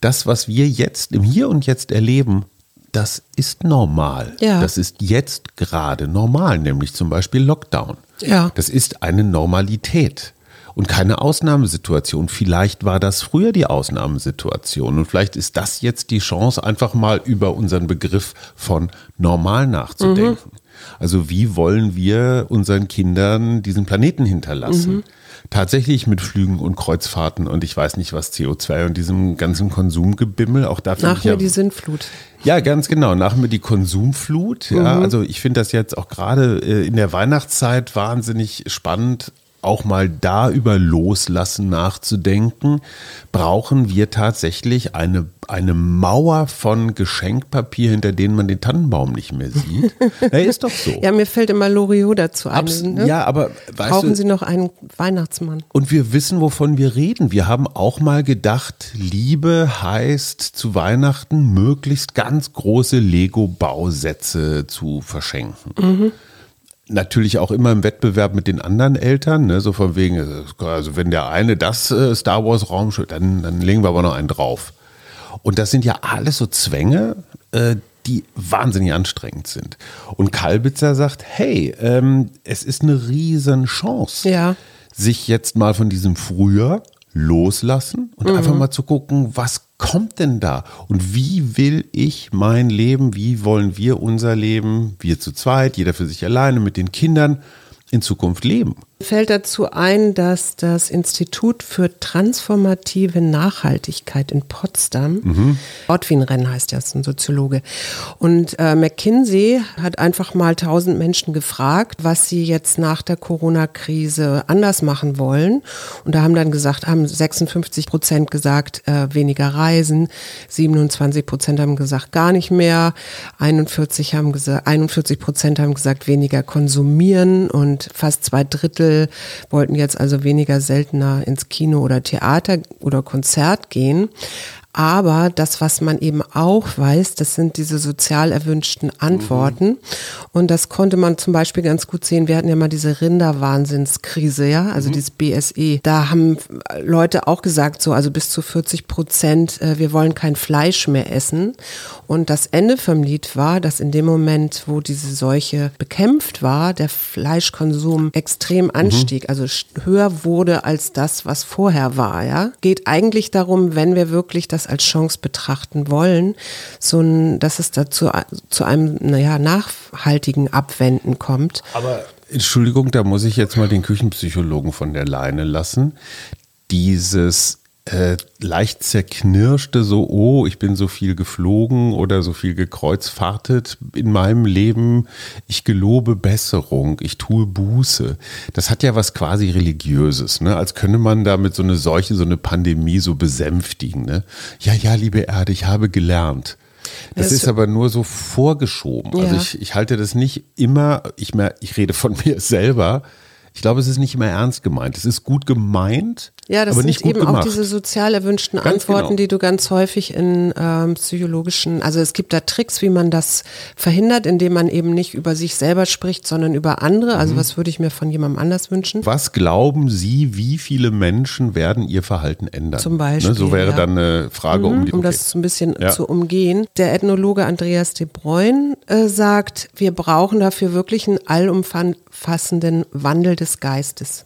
S1: das, was wir jetzt im Hier und Jetzt erleben, das ist normal. Ja. Das ist jetzt gerade normal, nämlich zum Beispiel Lockdown. Ja. Das ist eine Normalität und keine Ausnahmesituation. Vielleicht war das früher die Ausnahmesituation und vielleicht ist das jetzt die Chance, einfach mal über unseren Begriff von normal nachzudenken. Mhm. Also wie wollen wir unseren Kindern diesen Planeten hinterlassen? Mhm. Tatsächlich mit Flügen und Kreuzfahrten und ich weiß nicht was, CO2 und diesem ganzen Konsumgebimmel. Auch dafür
S2: nach mir ja, die Sintflut.
S1: Ja, ganz genau. Nach mir die Konsumflut. Ja, mhm. also ich finde das jetzt auch gerade äh, in der Weihnachtszeit wahnsinnig spannend, auch mal da über Loslassen nachzudenken, brauchen wir tatsächlich eine, eine Mauer von Geschenkpapier, hinter denen man den Tannenbaum nicht mehr sieht. ja, ist doch so.
S2: Ja, mir fällt immer Loriot dazu ein.
S1: Ne? Ja, aber
S2: brauchen du, Sie noch einen Weihnachtsmann?
S1: Und wir wissen, wovon wir reden. Wir haben auch mal gedacht, Liebe heißt zu Weihnachten möglichst ganz große Lego-Bausätze zu verschenken. Mhm natürlich auch immer im Wettbewerb mit den anderen Eltern, ne? so von wegen, also wenn der eine das äh, Star Wars Raumschiff, dann, dann legen wir aber noch einen drauf. Und das sind ja alles so Zwänge, äh, die wahnsinnig anstrengend sind. Und Kalbitzer sagt, hey, ähm, es ist eine riesen Chance, ja. sich jetzt mal von diesem Früher loslassen und mhm. einfach mal zu gucken, was kommt denn da? Und wie will ich mein Leben, wie wollen wir unser Leben, wir zu zweit, jeder für sich alleine mit den Kindern in Zukunft leben?
S2: Fällt dazu ein, dass das Institut für transformative Nachhaltigkeit in Potsdam, mhm. Ortwin-Renn heißt das, ein Soziologe, und äh, McKinsey hat einfach mal tausend Menschen gefragt, was sie jetzt nach der Corona-Krise anders machen wollen. Und da haben dann gesagt, haben 56 Prozent gesagt, äh, weniger reisen, 27 Prozent haben gesagt, gar nicht mehr, 41 haben gesagt, 41 Prozent haben gesagt, weniger konsumieren und fast zwei Drittel Drittel wollten jetzt also weniger seltener ins Kino oder Theater oder Konzert gehen. Aber das, was man eben auch weiß, das sind diese sozial erwünschten Antworten. Mhm. Und das konnte man zum Beispiel ganz gut sehen. Wir hatten ja mal diese Rinderwahnsinnskrise, ja, also mhm. dieses BSE. Da haben Leute auch gesagt, so, also bis zu 40 Prozent, äh, wir wollen kein Fleisch mehr essen. Und das Ende vom Lied war, dass in dem Moment, wo diese Seuche bekämpft war, der Fleischkonsum extrem mhm. anstieg, mhm. also höher wurde als das, was vorher war, ja. Geht eigentlich darum, wenn wir wirklich das als Chance betrachten wollen, so ein, dass es dazu zu einem naja, nachhaltigen Abwenden kommt.
S1: Aber Entschuldigung, da muss ich jetzt mal den Küchenpsychologen von der Leine lassen. Dieses äh, leicht zerknirschte, so, oh, ich bin so viel geflogen oder so viel gekreuzfahrtet in meinem Leben, ich gelobe Besserung, ich tue Buße. Das hat ja was quasi Religiöses, ne? als könne man damit so eine Seuche, so eine Pandemie so besänftigen. Ne? Ja, ja, liebe Erde, ich habe gelernt. Das, das ist aber nur so vorgeschoben. Also ja. Also ich, ich halte das nicht immer, ich, mehr, ich rede von mir selber, ich glaube, es ist nicht immer ernst gemeint. Es ist gut gemeint,
S2: ja, das
S1: aber
S2: sind eben gemacht. auch diese sozial erwünschten ganz Antworten, genau. die du ganz häufig in ähm, psychologischen, also es gibt da Tricks, wie man das verhindert, indem man eben nicht über sich selber spricht, sondern über andere. Also mhm. was würde ich mir von jemandem anders wünschen?
S1: Was glauben Sie, wie viele Menschen werden ihr Verhalten ändern?
S2: Zum Beispiel. Ne,
S1: so wäre ja. dann eine Frage,
S2: mhm,
S1: um die.
S2: Um okay. das ein bisschen ja. zu umgehen. Der Ethnologe Andreas de Bruyne äh, sagt, wir brauchen dafür wirklich einen allumfassenden Wandel des Geistes.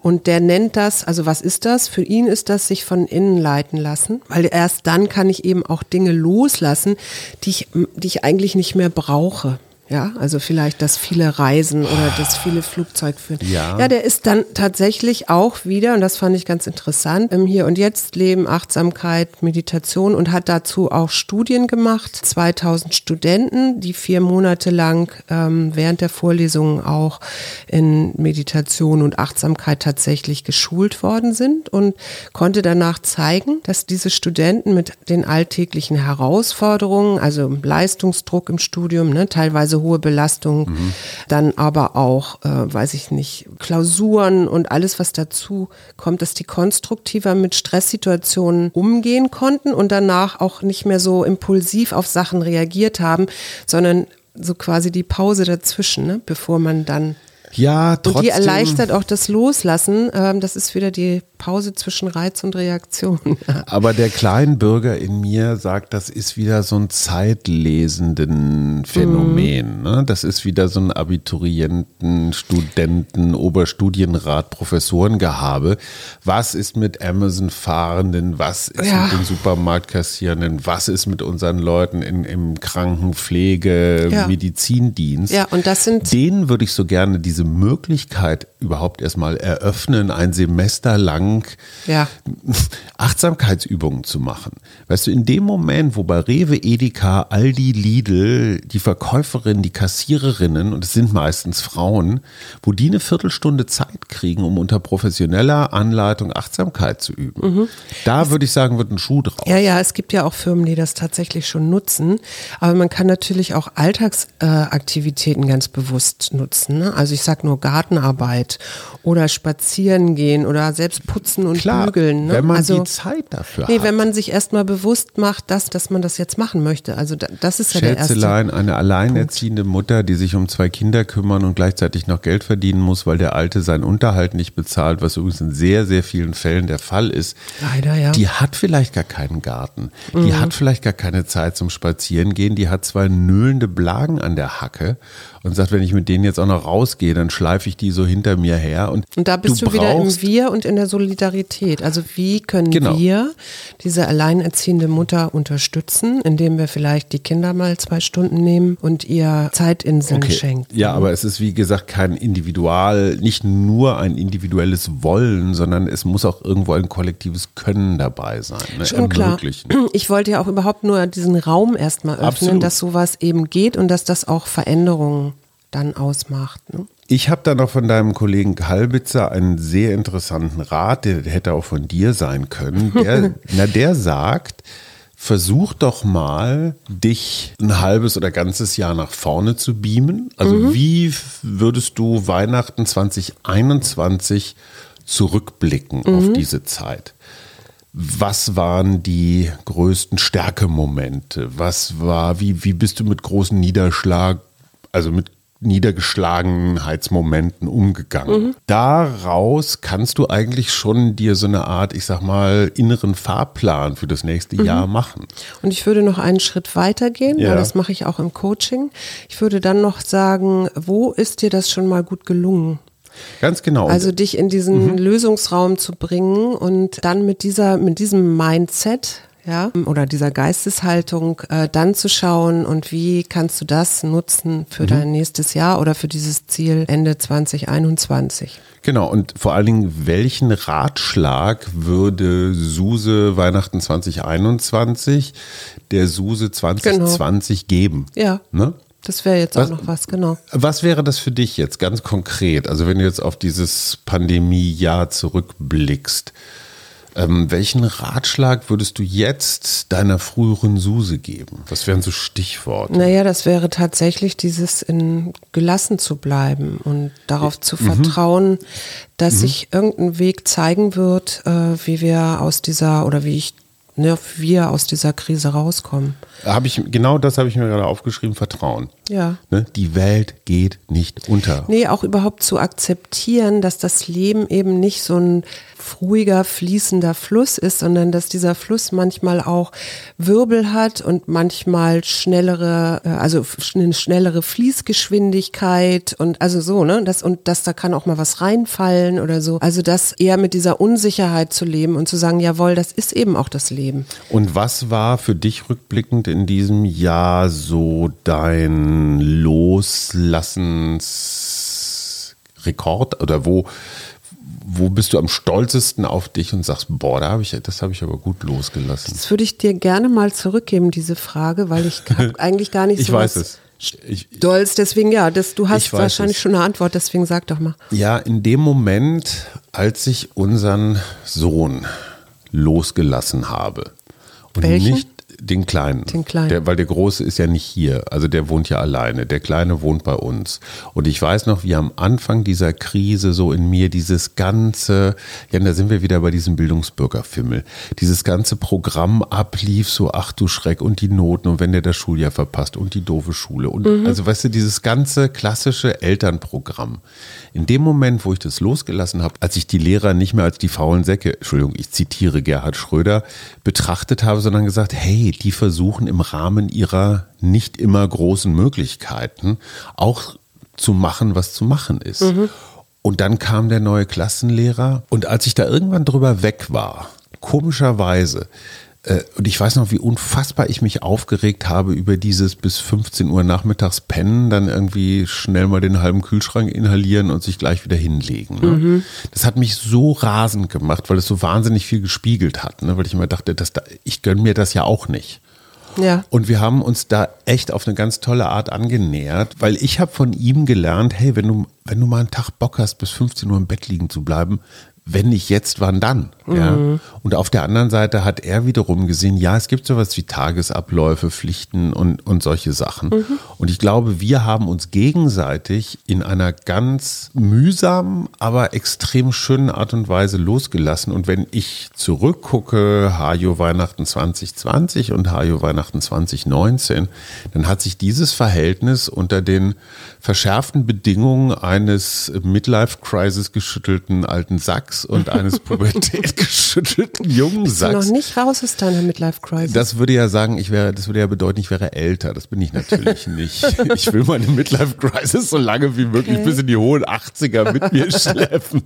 S2: Und der nennt das, also was ist das? Für ihn ist das sich von innen leiten lassen, weil erst dann kann ich eben auch Dinge loslassen, die ich, die ich eigentlich nicht mehr brauche. Ja, also vielleicht das viele Reisen oder das viele Flugzeugführen. Ja. ja, der ist dann tatsächlich auch wieder, und das fand ich ganz interessant, im Hier und Jetzt Leben, Achtsamkeit, Meditation und hat dazu auch Studien gemacht. 2000 Studenten, die vier Monate lang ähm, während der Vorlesungen auch in Meditation und Achtsamkeit tatsächlich geschult worden sind und konnte danach zeigen, dass diese Studenten mit den alltäglichen Herausforderungen, also Leistungsdruck im Studium, ne, teilweise hohe Belastung, mhm. dann aber auch, äh, weiß ich nicht, Klausuren und alles, was dazu kommt, dass die konstruktiver mit Stresssituationen umgehen konnten und danach auch nicht mehr so impulsiv auf Sachen reagiert haben, sondern so quasi die Pause dazwischen, ne, bevor man dann
S1: ja, trotzdem. Und
S2: die erleichtert auch das Loslassen. Ähm, das ist wieder die Pause zwischen Reiz und Reaktion.
S1: Aber der Kleinbürger in mir sagt, das ist wieder so ein zeitlesenden Phänomen. Mhm. Ne? Das ist wieder so ein Abiturienten, Studenten, Oberstudienrat, Professorengehabe. Was ist mit Amazon-Fahrenden? Was ist ja. mit den Supermarktkassierenden? Was ist mit unseren Leuten in, im Krankenpflege, ja. Medizindienst?
S2: Ja, und das sind.
S1: Denen würde ich so gerne diese Möglichkeit überhaupt erstmal eröffnen, ein Semester lang ja. Achtsamkeitsübungen zu machen. Weißt du, in dem Moment, wo bei Rewe, Edeka, Aldi, Lidl die Verkäuferinnen, die Kassiererinnen, und es sind meistens Frauen, wo die eine Viertelstunde Zeit kriegen, um unter professioneller Anleitung Achtsamkeit zu üben. Mhm. Da würde ich sagen, wird ein Schuh drauf.
S2: Ja, ja, es gibt ja auch Firmen, die das tatsächlich schon nutzen. Aber man kann natürlich auch Alltagsaktivitäten ganz bewusst nutzen. Ne? Also ich sage nur Gartenarbeit oder spazieren gehen oder selbst putzen und Klar, bügeln.
S1: Ne? Wenn man also, die Zeit dafür
S2: nee,
S1: hat.
S2: wenn man sich erstmal bewusst macht, dass, dass man das jetzt machen möchte. Also das ist ja der erste
S1: eine alleinerziehende Punkt. Mutter, die sich um zwei Kinder kümmern und gleichzeitig noch Geld verdienen muss, weil der Alte seinen Unterhalt nicht bezahlt, was übrigens in sehr, sehr vielen Fällen der Fall ist.
S2: Leider, ja.
S1: Die hat vielleicht gar keinen Garten. Mhm. Die hat vielleicht gar keine Zeit zum Spazierengehen. Die hat zwei nöhlende Blagen an der Hacke und sagt, wenn ich mit denen jetzt auch noch rausgehe, dann schleife ich die so hinter mir her. Und,
S2: und da bist du, du wieder im Wir und in der Solidarität. Also wie können genau. wir diese alleinerziehende Mutter unterstützen, indem wir vielleicht die Kinder mal zwei Stunden nehmen und ihr Zeitinseln okay. schenken?
S1: Ja, aber es ist wie gesagt kein Individual, nicht nur ein individuelles Wollen, sondern es muss auch irgendwo ein kollektives Können dabei sein.
S2: Ne? Schon klar. Ich wollte ja auch überhaupt nur diesen Raum erstmal öffnen, Absolut. dass sowas eben geht und dass das auch Veränderungen dann ausmacht. Ne?
S1: Ich habe da noch von deinem Kollegen Kalbitzer einen sehr interessanten Rat, der hätte auch von dir sein können. Der, na, der sagt, versuch doch mal, dich ein halbes oder ganzes Jahr nach vorne zu beamen. Also mhm. wie würdest du Weihnachten 2021 zurückblicken mhm. auf diese Zeit? Was waren die größten Stärkemomente? Was war, wie, wie bist du mit großen Niederschlag, also mit Niedergeschlagenheitsmomenten umgegangen. Mhm. Daraus kannst du eigentlich schon dir so eine Art, ich sag mal, inneren Fahrplan für das nächste mhm. Jahr machen.
S2: Und ich würde noch einen Schritt weiter gehen, ja. weil das mache ich auch im Coaching. Ich würde dann noch sagen, wo ist dir das schon mal gut gelungen?
S1: Ganz genau.
S2: Also dich in diesen mhm. Lösungsraum zu bringen und dann mit dieser, mit diesem Mindset ja, oder dieser Geisteshaltung, äh, dann zu schauen und wie kannst du das nutzen für mhm. dein nächstes Jahr oder für dieses Ziel Ende 2021.
S1: Genau, und vor allen Dingen, welchen Ratschlag würde Suse Weihnachten 2021 der Suse 2020 genau. geben?
S2: Ja. Ne? Das wäre jetzt was, auch noch was, genau.
S1: Was wäre das für dich jetzt ganz konkret? Also wenn du jetzt auf dieses Pandemiejahr zurückblickst, ähm, welchen Ratschlag würdest du jetzt deiner früheren Suse geben? Was wären so Stichworte?
S2: Naja, das wäre tatsächlich dieses in gelassen zu bleiben und darauf zu mhm. vertrauen, dass mhm. sich irgendein Weg zeigen wird, äh, wie wir aus dieser oder wie ich ne, wir aus dieser Krise rauskommen.
S1: Habe ich, genau das habe ich mir gerade aufgeschrieben, Vertrauen.
S2: Ja.
S1: Ne, die Welt geht nicht unter.
S2: Nee, auch überhaupt zu akzeptieren, dass das Leben eben nicht so ein ruhiger, fließender Fluss ist, sondern dass dieser Fluss manchmal auch Wirbel hat und manchmal schnellere, äh, also eine schnellere Fließgeschwindigkeit und also so, ne? Das, und dass da kann auch mal was reinfallen oder so. Also das eher mit dieser Unsicherheit zu leben und zu sagen, jawohl, das ist eben auch das Leben.
S1: Und was war für dich rückblickend in diesem Jahr so dein Loslassensrekord oder wo wo bist du am stolzesten auf dich und sagst, boah, da habe ich, das habe ich aber gut losgelassen?
S2: Das würde ich dir gerne mal zurückgeben, diese Frage, weil ich eigentlich gar nicht so.
S1: Ich weiß es.
S2: Ich, Stolz, deswegen ja, das, du hast wahrscheinlich es. schon eine Antwort, deswegen sag doch mal.
S1: Ja, in dem Moment, als ich unseren Sohn losgelassen habe und
S2: Welchen?
S1: nicht den Kleinen.
S2: Den Kleinen.
S1: Der, weil der Große ist ja nicht hier. Also der wohnt ja alleine. Der Kleine wohnt bei uns. Und ich weiß noch, wie am Anfang dieser Krise so in mir dieses ganze, ja, da sind wir wieder bei diesem Bildungsbürgerfimmel, dieses ganze Programm ablief, so ach du Schreck und die Noten und wenn der das Schuljahr verpasst und die doofe Schule. Und mhm. also weißt du, dieses ganze klassische Elternprogramm. In dem Moment, wo ich das losgelassen habe, als ich die Lehrer nicht mehr als die faulen Säcke, Entschuldigung, ich zitiere Gerhard Schröder, betrachtet habe, sondern gesagt, hey, die versuchen im Rahmen ihrer nicht immer großen Möglichkeiten auch zu machen, was zu machen ist. Mhm. Und dann kam der neue Klassenlehrer und als ich da irgendwann drüber weg war, komischerweise, und ich weiß noch, wie unfassbar ich mich aufgeregt habe über dieses bis 15 Uhr nachmittags pennen, dann irgendwie schnell mal den halben Kühlschrank inhalieren und sich gleich wieder hinlegen. Ne? Mhm. Das hat mich so rasend gemacht, weil es so wahnsinnig viel gespiegelt hat, ne? weil ich immer dachte, dass da, ich gönne mir das ja auch nicht.
S2: Ja.
S1: Und wir haben uns da echt auf eine ganz tolle Art angenähert, weil ich habe von ihm gelernt, hey, wenn du, wenn du mal einen Tag Bock hast, bis 15 Uhr im Bett liegen zu bleiben, wenn nicht jetzt, wann dann? Mhm. Ja? Und auf der anderen Seite hat er wiederum gesehen, ja, es gibt sowas wie Tagesabläufe, Pflichten und, und solche Sachen. Mhm. Und ich glaube, wir haben uns gegenseitig in einer ganz mühsamen, aber extrem schönen Art und Weise losgelassen. Und wenn ich zurückgucke, Hajo Weihnachten 2020 und Hajo Weihnachten 2019, dann hat sich dieses Verhältnis unter den verschärften Bedingungen eines Midlife-Crisis geschüttelten alten Sacks und eines Pubertät geschüttelten jungen
S2: Sachs. Du noch nicht raus aus deiner Midlife Crisis.
S1: Das würde ja sagen, ich wäre, das würde ja bedeuten, ich wäre älter. Das bin ich natürlich nicht. Ich will meine Midlife Crisis so lange wie möglich okay. bis in die hohen 80er mit mir schleppen.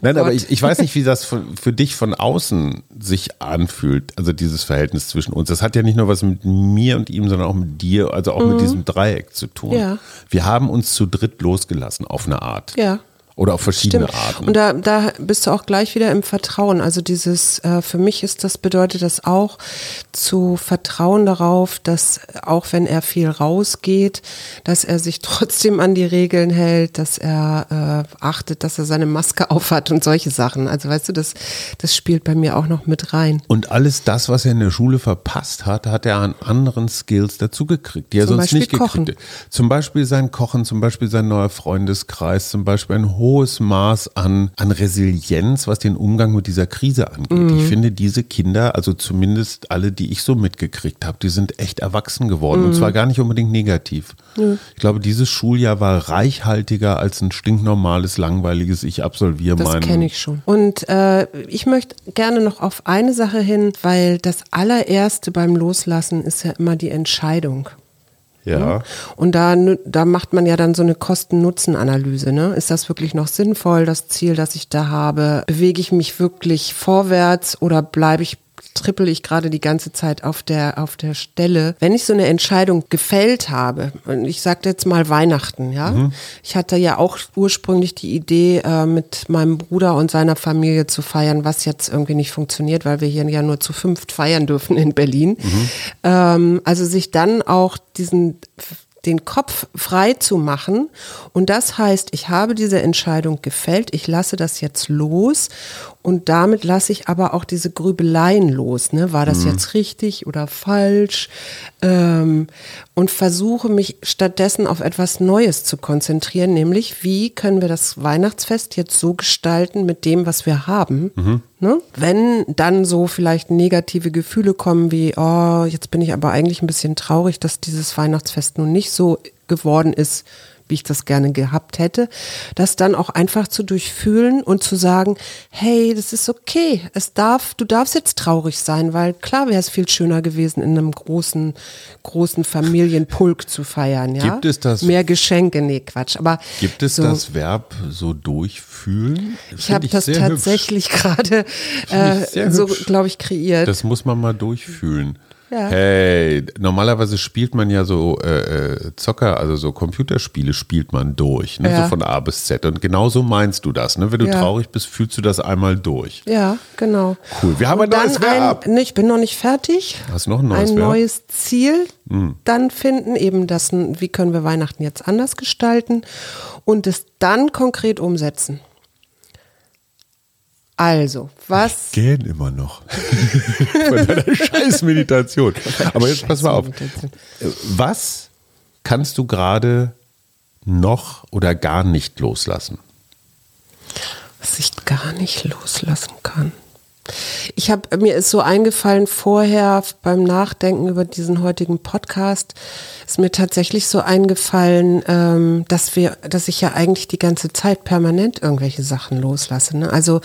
S1: Nein, oh aber ich, ich weiß nicht, wie das für, für dich von außen sich anfühlt. Also dieses Verhältnis zwischen uns. Das hat ja nicht nur was mit mir und ihm, sondern auch mit dir, also auch mhm. mit diesem Dreieck zu tun.
S2: Ja.
S1: Wir haben uns zu dritt losgelassen auf eine Art.
S2: Ja.
S1: Oder auf verschiedene Stimmt. Arten.
S2: Und da, da bist du auch gleich wieder im Vertrauen. Also dieses, äh, für mich ist das, bedeutet das auch, zu vertrauen darauf, dass auch wenn er viel rausgeht, dass er sich trotzdem an die Regeln hält, dass er äh, achtet, dass er seine Maske aufhat und solche Sachen. Also weißt du, das, das spielt bei mir auch noch mit rein.
S1: Und alles das, was er in der Schule verpasst hat, hat er an anderen Skills dazugekriegt, die er zum sonst Beispiel nicht gekriegt hat. Zum Beispiel sein Kochen, zum Beispiel sein neuer Freundeskreis, zum Beispiel ein hohes Maß an, an Resilienz, was den Umgang mit dieser Krise angeht. Mhm. Ich finde, diese Kinder, also zumindest alle, die ich so mitgekriegt habe, die sind echt erwachsen geworden. Mhm. Und zwar gar nicht unbedingt negativ. Mhm. Ich glaube, dieses Schuljahr war reichhaltiger als ein stinknormales, langweiliges Ich absolviere
S2: Das kenne ich schon. Und äh, ich möchte gerne noch auf eine Sache hin, weil das allererste beim Loslassen ist ja immer die Entscheidung.
S1: Ja. Ne?
S2: Und da, da macht man ja dann so eine Kosten-Nutzen-Analyse. Ne? Ist das wirklich noch sinnvoll, das Ziel, das ich da habe? Bewege ich mich wirklich vorwärts oder bleibe ich trippel ich gerade die ganze Zeit auf der, auf der Stelle. Wenn ich so eine Entscheidung gefällt habe, und ich sagte jetzt mal Weihnachten, ja. Mhm. Ich hatte ja auch ursprünglich die Idee, äh, mit meinem Bruder und seiner Familie zu feiern, was jetzt irgendwie nicht funktioniert, weil wir hier ja nur zu fünft feiern dürfen in Berlin. Mhm. Ähm, also sich dann auch diesen den Kopf frei zu machen. Und das heißt, ich habe diese Entscheidung gefällt, ich lasse das jetzt los und damit lasse ich aber auch diese Grübeleien los. Ne? War das mhm. jetzt richtig oder falsch? Ähm, und versuche mich stattdessen auf etwas Neues zu konzentrieren, nämlich wie können wir das Weihnachtsfest jetzt so gestalten mit dem, was wir haben. Mhm. Ne? Wenn dann so vielleicht negative Gefühle kommen wie, oh, jetzt bin ich aber eigentlich ein bisschen traurig, dass dieses Weihnachtsfest nun nicht so geworden ist, wie ich das gerne gehabt hätte, das dann auch einfach zu durchfühlen und zu sagen, hey, das ist okay, es darf, du darfst jetzt traurig sein, weil klar wäre es viel schöner gewesen, in einem großen, großen Familienpulk zu feiern, ja.
S1: Gibt es das?
S2: Mehr Geschenke, nee, Quatsch, aber.
S1: Gibt es so, das Verb so durchfühlen?
S2: Ich habe das tatsächlich gerade äh, so, glaube ich, kreiert.
S1: Das muss man mal durchfühlen. Ja. Hey, normalerweise spielt man ja so äh, äh, Zocker, also so Computerspiele spielt man durch, ne? Ja. so von A bis Z. Und genauso meinst du das, ne? Wenn du ja. traurig bist, fühlst du das einmal durch.
S2: Ja, genau.
S1: Cool. Wir haben ein neues Verb.
S2: Ein, ne, ich bin noch nicht fertig.
S1: Hast du noch ein neues
S2: Ein
S1: Verb?
S2: neues Ziel mhm. dann finden, eben das, wie können wir Weihnachten jetzt anders gestalten und es dann konkret umsetzen. Also, was.
S1: Ich gähn immer noch. Von deiner Scheißmeditation. Aber jetzt pass mal auf. Was kannst du gerade noch oder gar nicht loslassen?
S2: Was ich gar nicht loslassen kann. Ich habe mir ist so eingefallen vorher beim Nachdenken über diesen heutigen Podcast ist mir tatsächlich so eingefallen, ähm, dass wir, dass ich ja eigentlich die ganze Zeit permanent irgendwelche Sachen loslasse. Ne? Also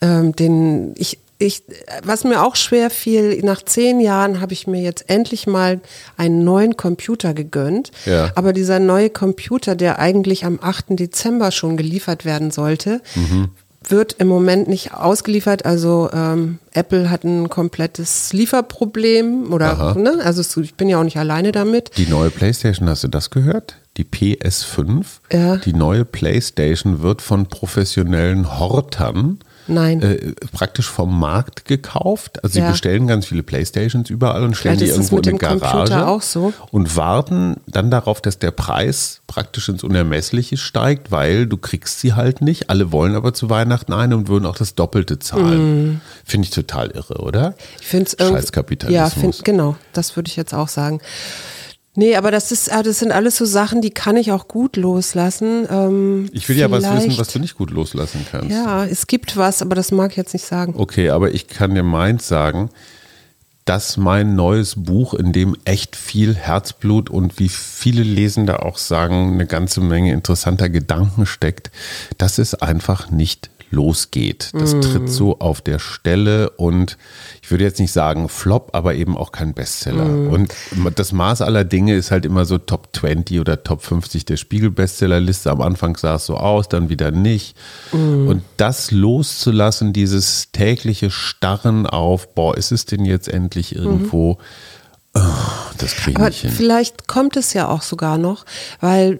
S2: ähm, den ich ich, was mir auch schwer fiel, nach zehn Jahren habe ich mir jetzt endlich mal einen neuen Computer gegönnt. Ja. Aber dieser neue Computer, der eigentlich am 8. Dezember schon geliefert werden sollte, mhm wird im Moment nicht ausgeliefert. Also ähm, Apple hat ein komplettes Lieferproblem oder ne? also ich bin ja auch nicht alleine damit.
S1: Die neue PlayStation, hast du das gehört? Die PS5, ja. die neue PlayStation wird von professionellen Hortern
S2: Nein.
S1: Äh, praktisch vom Markt gekauft. Also ja. sie bestellen ganz viele Playstations überall und stellen
S2: Vielleicht
S1: die irgendwo
S2: in
S1: eine Garage
S2: auch so.
S1: und warten dann darauf, dass der Preis praktisch ins Unermessliche steigt, weil du kriegst sie halt nicht. Alle wollen aber zu Weihnachten eine und würden auch das Doppelte zahlen. Mm. Finde ich total irre, oder?
S2: Ich finde es
S1: Scheiß Kapitalismus.
S2: Ja, find, genau. Das würde ich jetzt auch sagen. Nee, aber das ist, ah, das sind alles so Sachen, die kann ich auch gut loslassen. Ähm,
S1: ich will ja was wissen, was du nicht gut loslassen kannst.
S2: Ja, es gibt was, aber das mag ich jetzt nicht sagen.
S1: Okay, aber ich kann dir meins sagen, dass mein neues Buch, in dem echt viel Herzblut und wie viele Lesende auch sagen, eine ganze Menge interessanter Gedanken steckt, das ist einfach nicht losgeht. Das mm. tritt so auf der Stelle und ich würde jetzt nicht sagen Flop, aber eben auch kein Bestseller. Mm. Und das Maß aller Dinge ist halt immer so Top 20 oder Top 50 der Spiegel-Bestsellerliste. Am Anfang sah es so aus, dann wieder nicht. Mm. Und das loszulassen, dieses tägliche Starren auf, boah, ist es denn jetzt endlich irgendwo? Oh, das kriege ich hin.
S2: Vielleicht kommt es ja auch sogar noch, weil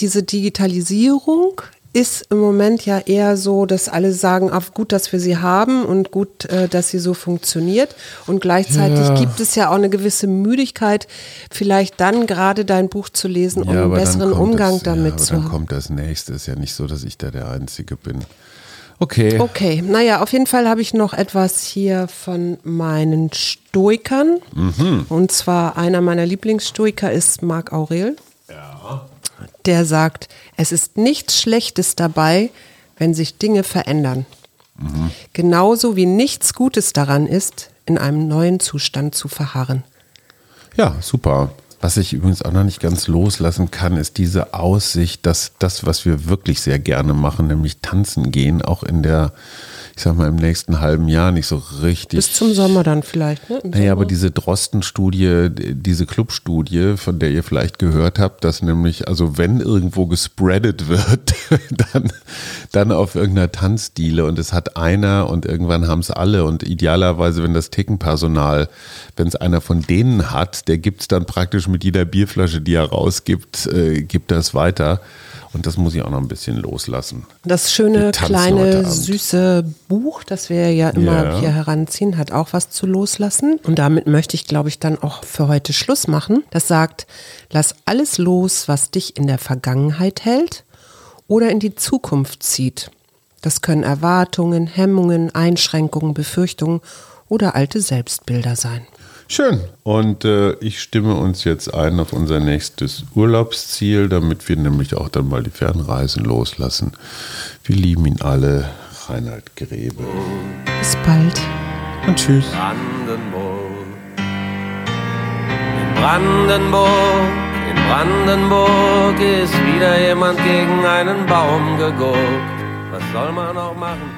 S2: diese Digitalisierung ist im Moment ja eher so, dass alle sagen, ach, gut, dass wir sie haben und gut, äh, dass sie so funktioniert. Und gleichzeitig ja. gibt es ja auch eine gewisse Müdigkeit, vielleicht dann gerade dein Buch zu lesen, um ja, einen besseren Umgang
S1: das,
S2: damit
S1: ja,
S2: zu haben.
S1: Dann kommt das nächste. Ist ja nicht so, dass ich da der Einzige bin. Okay.
S2: Okay, naja, auf jeden Fall habe ich noch etwas hier von meinen Stoikern. Mhm. Und zwar einer meiner Lieblingsstoiker ist Marc Aurel. Der sagt, es ist nichts Schlechtes dabei, wenn sich Dinge verändern. Mhm. Genauso wie nichts Gutes daran ist, in einem neuen Zustand zu verharren.
S1: Ja, super. Was ich übrigens auch noch nicht ganz loslassen kann, ist diese Aussicht, dass das, was wir wirklich sehr gerne machen, nämlich tanzen gehen, auch in der ich sag mal, im nächsten halben Jahr nicht so richtig.
S2: Bis zum Sommer dann vielleicht, ne?
S1: naja, aber diese Drosten-Studie, diese Club-Studie, von der ihr vielleicht gehört habt, dass nämlich, also wenn irgendwo gespreadet wird, dann, dann auf irgendeiner Tanzdiele und es hat einer und irgendwann haben es alle und idealerweise, wenn das Tickenpersonal, wenn es einer von denen hat, der gibt es dann praktisch mit jeder Bierflasche, die er rausgibt, äh, gibt das weiter. Und das muss ich auch noch ein bisschen loslassen.
S2: Das schöne, kleine, süße Buch, das wir ja immer yeah. hier heranziehen, hat auch was zu loslassen. Und damit möchte ich, glaube ich, dann auch für heute Schluss machen. Das sagt, lass alles los, was dich in der Vergangenheit hält oder in die Zukunft zieht. Das können Erwartungen, Hemmungen, Einschränkungen, Befürchtungen oder alte Selbstbilder sein.
S1: Schön. Und äh, ich stimme uns jetzt ein auf unser nächstes Urlaubsziel, damit wir nämlich auch dann mal die Fernreisen loslassen. Wir lieben ihn alle. Reinhard Grebe.
S2: Bis bald.
S1: Und tschüss.
S3: Brandenburg. In Brandenburg, in Brandenburg ist wieder jemand gegen einen Baum geguckt. Was soll man auch machen?